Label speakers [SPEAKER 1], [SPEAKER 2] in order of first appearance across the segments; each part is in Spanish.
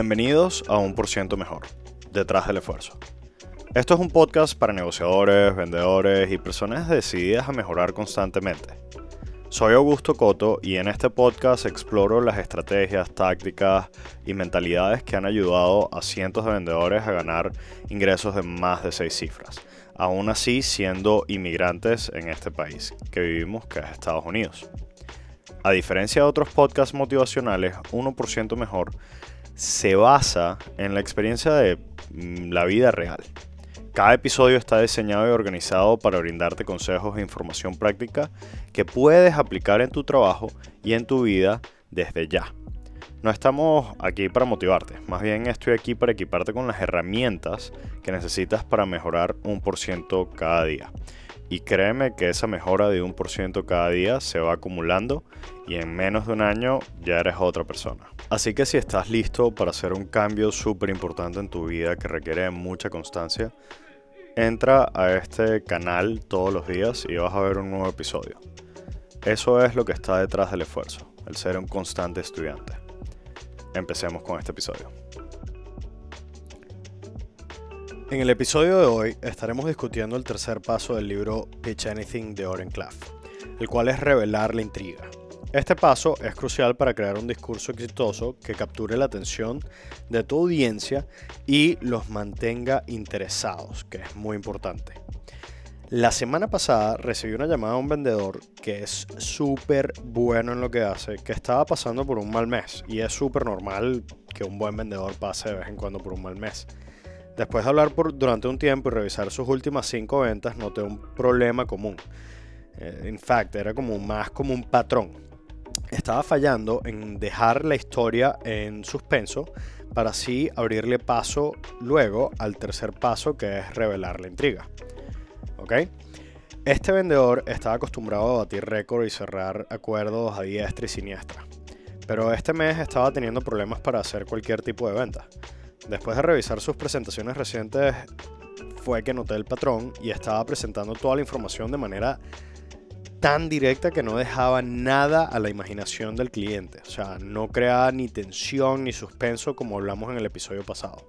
[SPEAKER 1] Bienvenidos a Un Por Ciento Mejor, detrás del esfuerzo. Esto es un podcast para negociadores, vendedores y personas decididas a mejorar constantemente. Soy Augusto Coto y en este podcast exploro las estrategias, tácticas y mentalidades que han ayudado a cientos de vendedores a ganar ingresos de más de seis cifras, aún así siendo inmigrantes en este país que vivimos, que es Estados Unidos. A diferencia de otros podcasts motivacionales, 1% mejor se basa en la experiencia de mm, la vida real. Cada episodio está diseñado y organizado para brindarte consejos e información práctica que puedes aplicar en tu trabajo y en tu vida desde ya. No estamos aquí para motivarte, más bien estoy aquí para equiparte con las herramientas que necesitas para mejorar un por ciento cada día. Y créeme que esa mejora de un por ciento cada día se va acumulando y en menos de un año ya eres otra persona. Así que si estás listo para hacer un cambio súper importante en tu vida que requiere mucha constancia, entra a este canal todos los días y vas a ver un nuevo episodio. Eso es lo que está detrás del esfuerzo, el ser un constante estudiante. Empecemos con este episodio. En el episodio de hoy estaremos discutiendo el tercer paso del libro Pitch Anything de Oren Claff, el cual es revelar la intriga. Este paso es crucial para crear un discurso exitoso que capture la atención de tu audiencia y los mantenga interesados, que es muy importante. La semana pasada recibí una llamada de un vendedor que es súper bueno en lo que hace, que estaba pasando por un mal mes y es súper normal que un buen vendedor pase de vez en cuando por un mal mes. Después de hablar durante un tiempo y revisar sus últimas cinco ventas, noté un problema común. En eh, fact, era como más como un patrón. Estaba fallando en dejar la historia en suspenso para así abrirle paso luego al tercer paso que es revelar la intriga. ¿Ok? Este vendedor estaba acostumbrado a batir récord y cerrar acuerdos a diestra y siniestra. Pero este mes estaba teniendo problemas para hacer cualquier tipo de venta. Después de revisar sus presentaciones recientes, fue que noté el patrón y estaba presentando toda la información de manera tan directa que no dejaba nada a la imaginación del cliente. O sea, no creaba ni tensión ni suspenso como hablamos en el episodio pasado.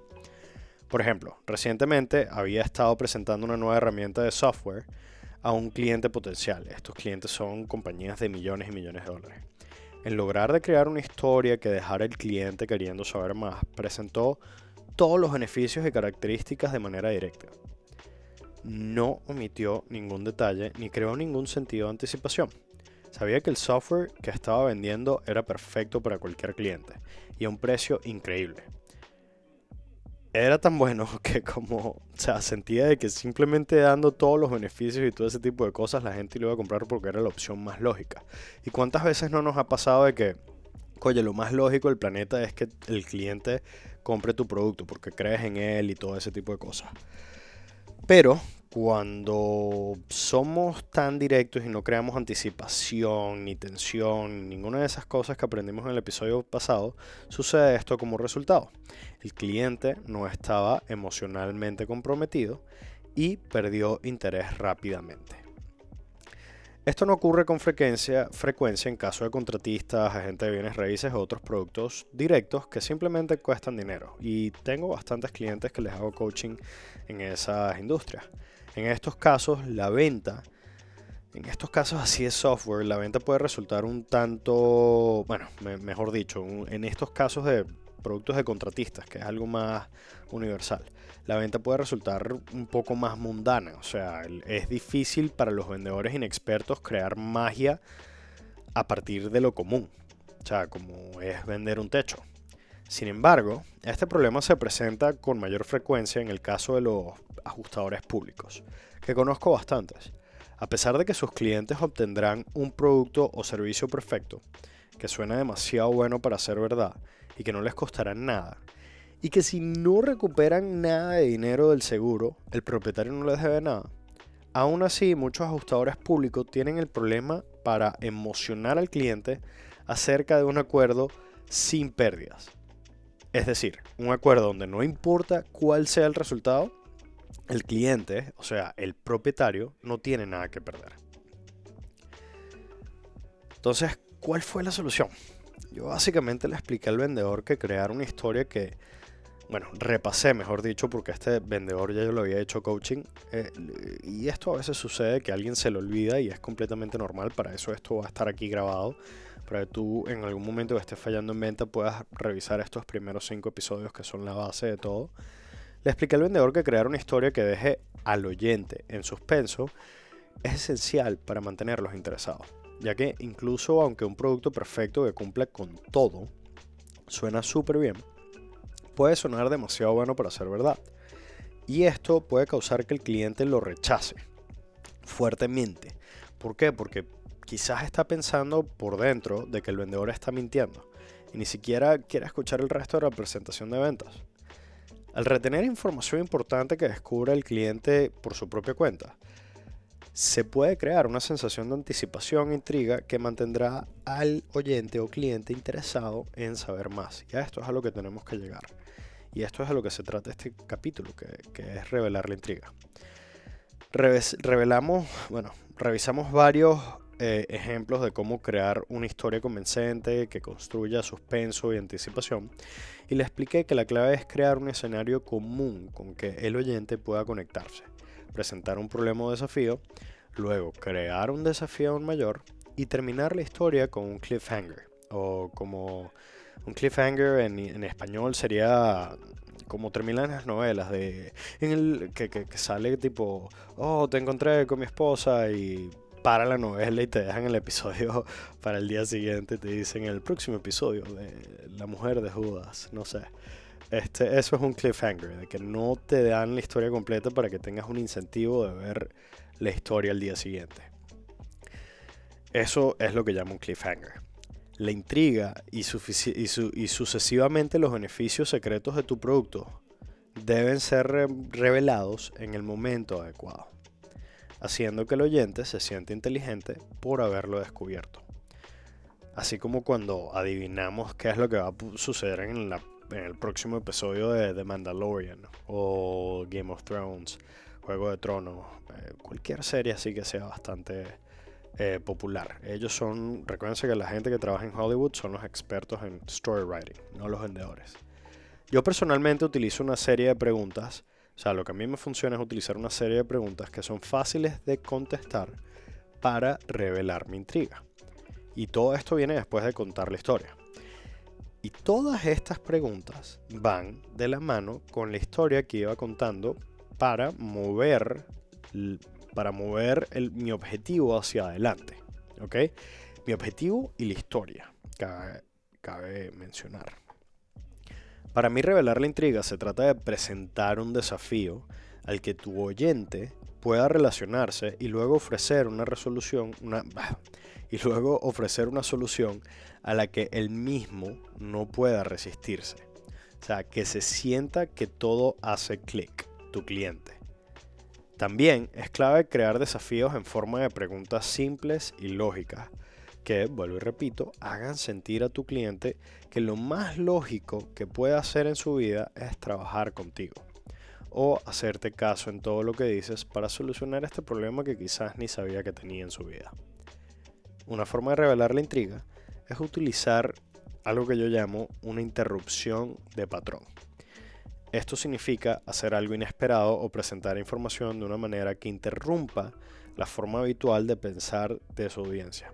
[SPEAKER 1] Por ejemplo, recientemente había estado presentando una nueva herramienta de software a un cliente potencial. Estos clientes son compañías de millones y millones de dólares. En lograr de crear una historia que dejara el cliente queriendo saber más, presentó todos los beneficios y características de manera directa. No omitió ningún detalle ni creó ningún sentido de anticipación. Sabía que el software que estaba vendiendo era perfecto para cualquier cliente y a un precio increíble. Era tan bueno que como, o sea, sentía de que simplemente dando todos los beneficios y todo ese tipo de cosas la gente lo iba a comprar porque era la opción más lógica. ¿Y cuántas veces no nos ha pasado de que, oye, lo más lógico del planeta es que el cliente compre tu producto porque crees en él y todo ese tipo de cosas. Pero cuando somos tan directos y no creamos anticipación, ni tensión, ni ninguna de esas cosas que aprendimos en el episodio pasado, sucede esto como resultado. El cliente no estaba emocionalmente comprometido y perdió interés rápidamente. Esto no ocurre con frecuencia, frecuencia en caso de contratistas, agentes de bienes raíces o otros productos directos que simplemente cuestan dinero. Y tengo bastantes clientes que les hago coaching en esas industrias. En estos casos, la venta, en estos casos así de software, la venta puede resultar un tanto, bueno, mejor dicho, en estos casos de productos de contratistas, que es algo más universal la venta puede resultar un poco más mundana. O sea, es difícil para los vendedores inexpertos crear magia a partir de lo común. O sea, como es vender un techo. Sin embargo, este problema se presenta con mayor frecuencia en el caso de los ajustadores públicos, que conozco bastantes. A pesar de que sus clientes obtendrán un producto o servicio perfecto, que suena demasiado bueno para ser verdad y que no les costará nada, y que si no recuperan nada de dinero del seguro, el propietario no les debe nada. Aún así, muchos ajustadores públicos tienen el problema para emocionar al cliente acerca de un acuerdo sin pérdidas. Es decir, un acuerdo donde no importa cuál sea el resultado, el cliente, o sea, el propietario, no tiene nada que perder. Entonces, ¿cuál fue la solución? yo básicamente le expliqué al vendedor que crear una historia que, bueno, repasé, mejor dicho, porque este vendedor ya yo lo había hecho coaching. Eh, y esto a veces sucede que alguien se lo olvida y es completamente normal. Para eso esto va a estar aquí grabado. Para que tú en algún momento que estés fallando en venta puedas revisar estos primeros cinco episodios que son la base de todo. Le expliqué al vendedor que crear una historia que deje al oyente en suspenso es esencial para mantenerlos interesados, ya que incluso aunque un producto perfecto que cumpla con todo suena súper bien, puede sonar demasiado bueno para ser verdad. Y esto puede causar que el cliente lo rechace fuertemente. ¿Por qué? Porque quizás está pensando por dentro de que el vendedor está mintiendo y ni siquiera quiere escuchar el resto de la presentación de ventas. Al retener información importante que descubre el cliente por su propia cuenta, se puede crear una sensación de anticipación e intriga que mantendrá al oyente o cliente interesado en saber más. Y a esto es a lo que tenemos que llegar. Y esto es a lo que se trata este capítulo, que, es revelar la intriga. revelamos, bueno, revisamos varios eh, ejemplos de cómo crear una historia convincente que construya suspenso y anticipación. Y le expliqué que la clave es crear un escenario común con que el oyente pueda conectarse, presentar un problema o desafío, luego crear un desafío aún mayor y terminar la historia con un cliffhanger. O como un cliffhanger en, español sería como terminan las novelas de en el que, sale tipo oh te encontré con mi esposa y para la novela y te dejan el episodio para el día siguiente. Te dicen el próximo episodio de La mujer de Judas. No sé. Este, eso es un cliffhanger, de que no te dan la historia completa para que tengas un incentivo de ver la historia al día siguiente. Eso es lo que llamo un cliffhanger. La intriga y, y sucesivamente los beneficios secretos de tu producto deben ser revelados en el momento adecuado haciendo que el oyente se siente inteligente por haberlo descubierto. Así como cuando adivinamos qué es lo que va a suceder en, el próximo episodio de The Mandalorian o Game of Thrones, Juego de Tronos, eh, cualquier serie así que sea bastante eh, popular. Ellos son, recuérdense que la gente que trabaja en Hollywood son los expertos en story writing, no los vendedores. Yo personalmente utilizo una serie de preguntas o sea, lo que a mí me funciona es utilizar una serie de preguntas que son fáciles de contestar para revelar mi intriga. Y todo esto viene después de contar la historia. Y todas estas preguntas van de la mano con la historia que iba contando para mover, para mover mi objetivo hacia adelante. ¿Ok? Mi objetivo y la historia, cabe mencionar. Para mí revelar la intriga se trata de presentar un desafío al que tu oyente pueda relacionarse y luego ofrecer una resolución, una, y luego ofrecer una solución a la que él mismo no pueda resistirse. O sea, que se sienta que todo hace clic, tu cliente. También es clave crear desafíos en forma de preguntas simples y lógicas que, vuelvo y repito, hagan sentir a tu cliente que lo más lógico que puede hacer en su vida es trabajar contigo o hacerte caso en todo lo que dices para solucionar este problema que quizás ni sabía que tenía en su vida. Una forma de revelar la intriga es utilizar algo que yo llamo una interrupción de patrón. Esto significa hacer algo inesperado o presentar información de una manera que interrumpa la forma habitual de pensar de su audiencia.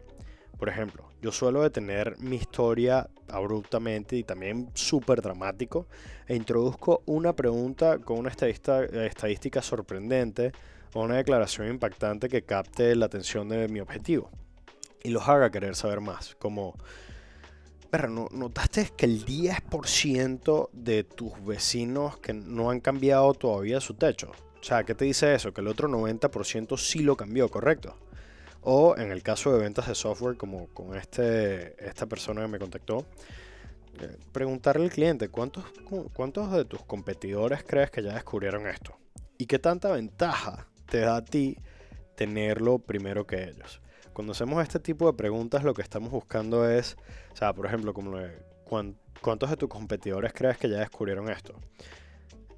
[SPEAKER 1] Por ejemplo, yo suelo detener mi historia abruptamente y también súper dramático e introduzco una pregunta con una estadística, sorprendente o una declaración impactante que capte la atención de mi objetivo y los haga querer saber más, como... Pero ¿notaste que el 10% de tus vecinos que no han cambiado todavía su techo? O sea, ¿qué te dice eso? Que el otro 90% sí lo cambió, ¿correcto? O en el caso de ventas de software, como con este, esta persona que me contactó, eh, preguntarle al cliente ¿cuántos, cuántos de tus competidores crees que ya descubrieron esto. Y qué tanta ventaja te da a ti tenerlo primero que ellos. Cuando hacemos este tipo de preguntas, lo que estamos buscando es, o sea, por ejemplo, como ¿cuántos de tus competidores crees que ya descubrieron esto?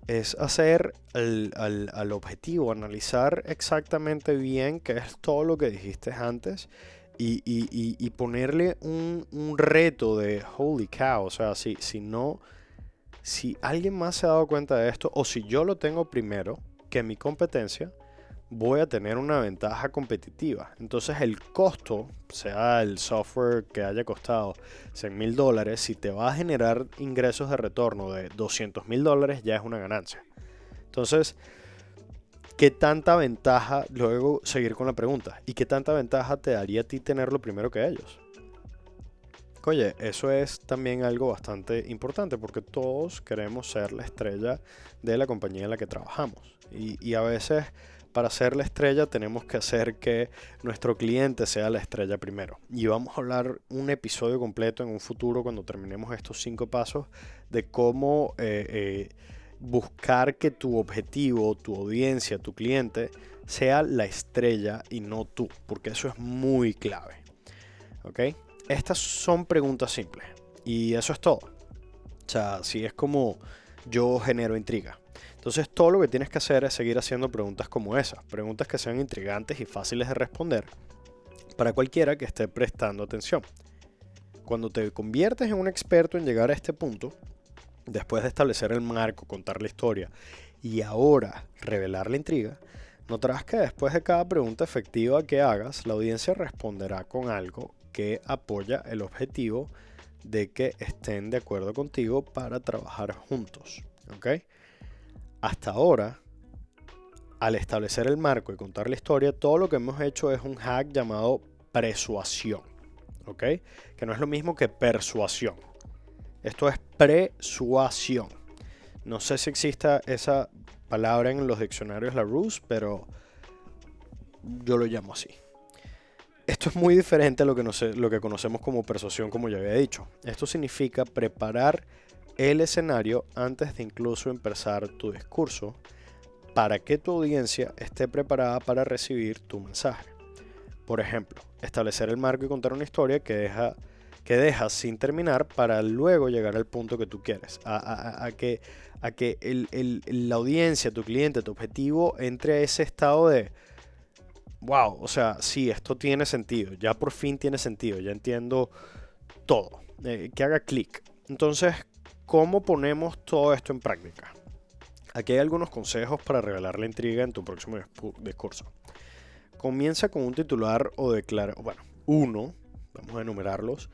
[SPEAKER 1] es hacer al, objetivo, analizar exactamente bien qué es todo lo que dijiste antes y, ponerle un, reto de holy cow. O sea, si, si no, si alguien más se ha dado cuenta de esto, o si yo lo tengo primero que mi competencia, voy a tener una ventaja competitiva. Entonces el costo, sea el software que haya costado 100 mil dólares, si te va a generar ingresos de retorno de 200 mil dólares, ya es una ganancia. Entonces, ¿qué tanta ventaja, luego seguir con la pregunta, ¿y qué tanta ventaja te daría a ti tenerlo primero que ellos? Oye, eso es también algo bastante importante porque todos queremos ser la estrella de la compañía en la que trabajamos. Y, y a veces para ser la estrella tenemos que hacer que nuestro cliente sea la estrella primero. Y vamos a hablar un episodio completo en un futuro cuando terminemos estos cinco pasos de cómo eh, eh, buscar que tu objetivo, tu audiencia, tu cliente sea la estrella y no tú, porque eso es muy clave. ¿Ok? Estas son preguntas simples y eso es todo. O sea, si es como yo genero intriga. Entonces todo lo que tienes que hacer es seguir haciendo preguntas como esas, preguntas que sean intrigantes y fáciles de responder para cualquiera que esté prestando atención. Cuando te conviertes en un experto en llegar a este punto, después de establecer el marco, contar la historia y ahora revelar la intriga, notarás que después de cada pregunta efectiva que hagas, la audiencia responderá con algo que apoya el objetivo de que estén de acuerdo contigo para trabajar juntos. ¿ok?, hasta ahora, al establecer el marco y contar la historia, todo lo que hemos hecho es un hack llamado persuasión. ¿Ok? Que no es lo mismo que persuasión. Esto es persuasión. No sé si exista esa palabra en los diccionarios Larousse, pero yo lo llamo así. Esto es muy diferente a lo que, lo que conocemos como persuasión, como ya había dicho. Esto significa preparar el escenario antes de incluso empezar tu discurso para que tu audiencia esté preparada para recibir tu mensaje. Por ejemplo, establecer el marco y contar una historia que deja que dejas sin terminar para luego llegar al punto que tú quieres, a, que, a que la audiencia, tu cliente, tu objetivo entre a ese estado de, wow, o sea, sí, esto tiene sentido, ya por fin tiene sentido, ya entiendo todo, eh, que haga clic. Entonces, ¿Cómo ponemos todo esto en práctica? Aquí hay algunos consejos para revelar la intriga en tu próximo discurso. Comienza con un titular o. Bueno, uno, vamos a enumerarlos.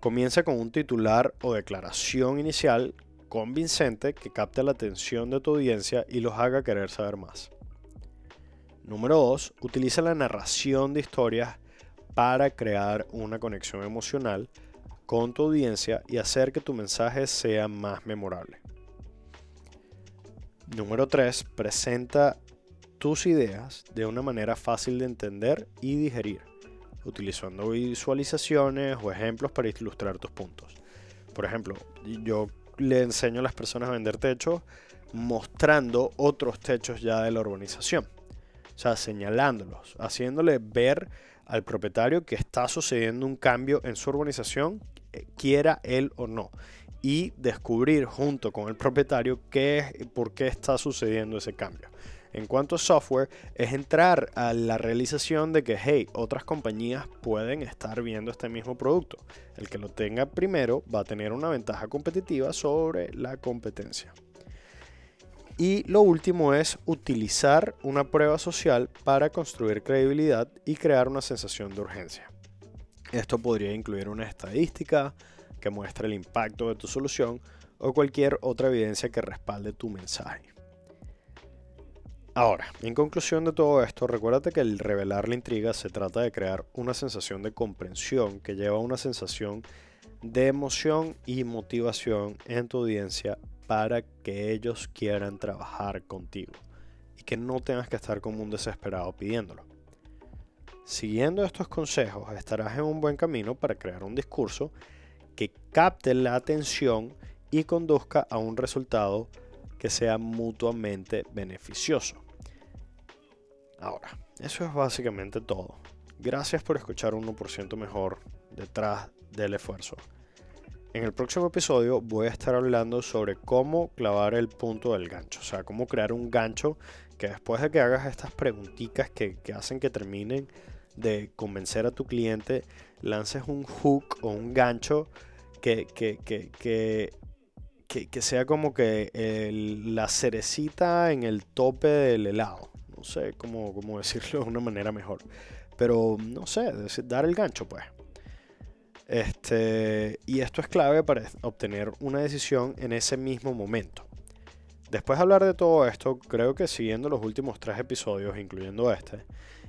[SPEAKER 1] Comienza con un titular o declaración inicial convincente que capte la atención de tu audiencia y los haga querer saber más. Número 2. Utiliza la narración de historias para crear una conexión emocional con tu audiencia y hacer que tu mensaje sea más memorable. Número 3. Presenta tus ideas de una manera fácil de entender y digerir, utilizando visualizaciones o ejemplos para ilustrar tus puntos. Por ejemplo, yo le enseño a las personas a vender techos mostrando otros techos ya de la urbanización. O sea, señalándolos, haciéndole ver al propietario que está sucediendo un cambio en su urbanización quiera él o no. Y descubrir junto con el propietario qué es, por qué está sucediendo ese cambio. En cuanto a software, es entrar a la realización de que, hey, otras compañías pueden estar viendo este mismo producto. El que lo tenga primero va a tener una ventaja competitiva sobre la competencia. Y lo último es utilizar una prueba social para construir credibilidad y crear una sensación de urgencia. Esto podría incluir una estadística que muestre el impacto de tu solución o cualquier otra evidencia que respalde tu mensaje. Ahora, en conclusión de todo esto, recuérdate que el revelar la intriga se trata de crear una sensación de comprensión que lleva a una sensación de emoción y motivación en tu audiencia para que ellos quieran trabajar contigo y que no tengas que estar como un desesperado pidiéndolo. Siguiendo estos consejos estarás en un buen camino para crear un discurso que capte la atención y conduzca a un resultado que sea mutuamente beneficioso. Ahora, eso es básicamente todo. Gracias por escuchar 1% mejor detrás del esfuerzo. En el próximo episodio voy a estar hablando sobre cómo clavar el punto del gancho, o sea, cómo crear un gancho que después de que hagas estas preguntitas que, que hacen que terminen de convencer a tu cliente, lances un hook o un gancho que, que, que, que sea como que la cerecita en el tope del helado. No sé cómo, cómo decirlo de una manera mejor. Pero no sé, dar el gancho pues. Este, y esto es clave para obtener una decisión en ese mismo momento. Después de hablar de todo esto, creo que siguiendo los últimos tres episodios, incluyendo este,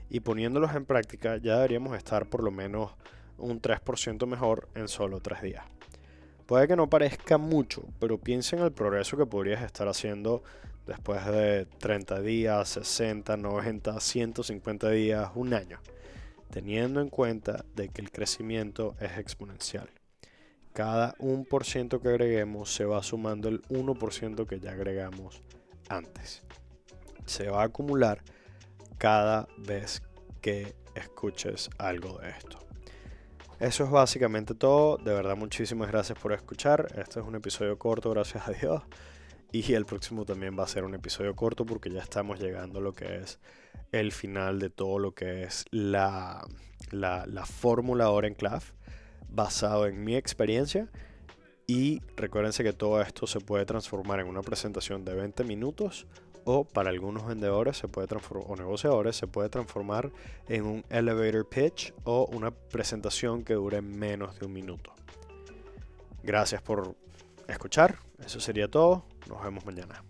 [SPEAKER 1] y poniéndolos en práctica, ya deberíamos estar por lo menos un 3% mejor en solo tres días. Puede que no parezca mucho, pero piensa en el progreso que podrías estar haciendo después de 30 días, 60, 90, 150 días, un año teniendo en cuenta de que el crecimiento es exponencial. Cada 1% que agreguemos se va sumando el 1% que ya agregamos antes. Se va a acumular cada vez que escuches algo de esto. Eso es básicamente todo. De verdad, muchísimas gracias por escuchar. Este es un episodio corto, gracias a Dios. Y el próximo también va a ser un episodio corto porque ya estamos llegando a lo que es el final de todo lo que es la, la, la fórmula Orenclave basado en mi experiencia. Y recuérdense que todo esto se puede transformar en una presentación de 20 minutos o para algunos vendedores se puede o negociadores se puede transformar en un elevator pitch o una presentación que dure menos de un minuto. Gracias por escuchar. Eso sería todo. Nos vemos mañana.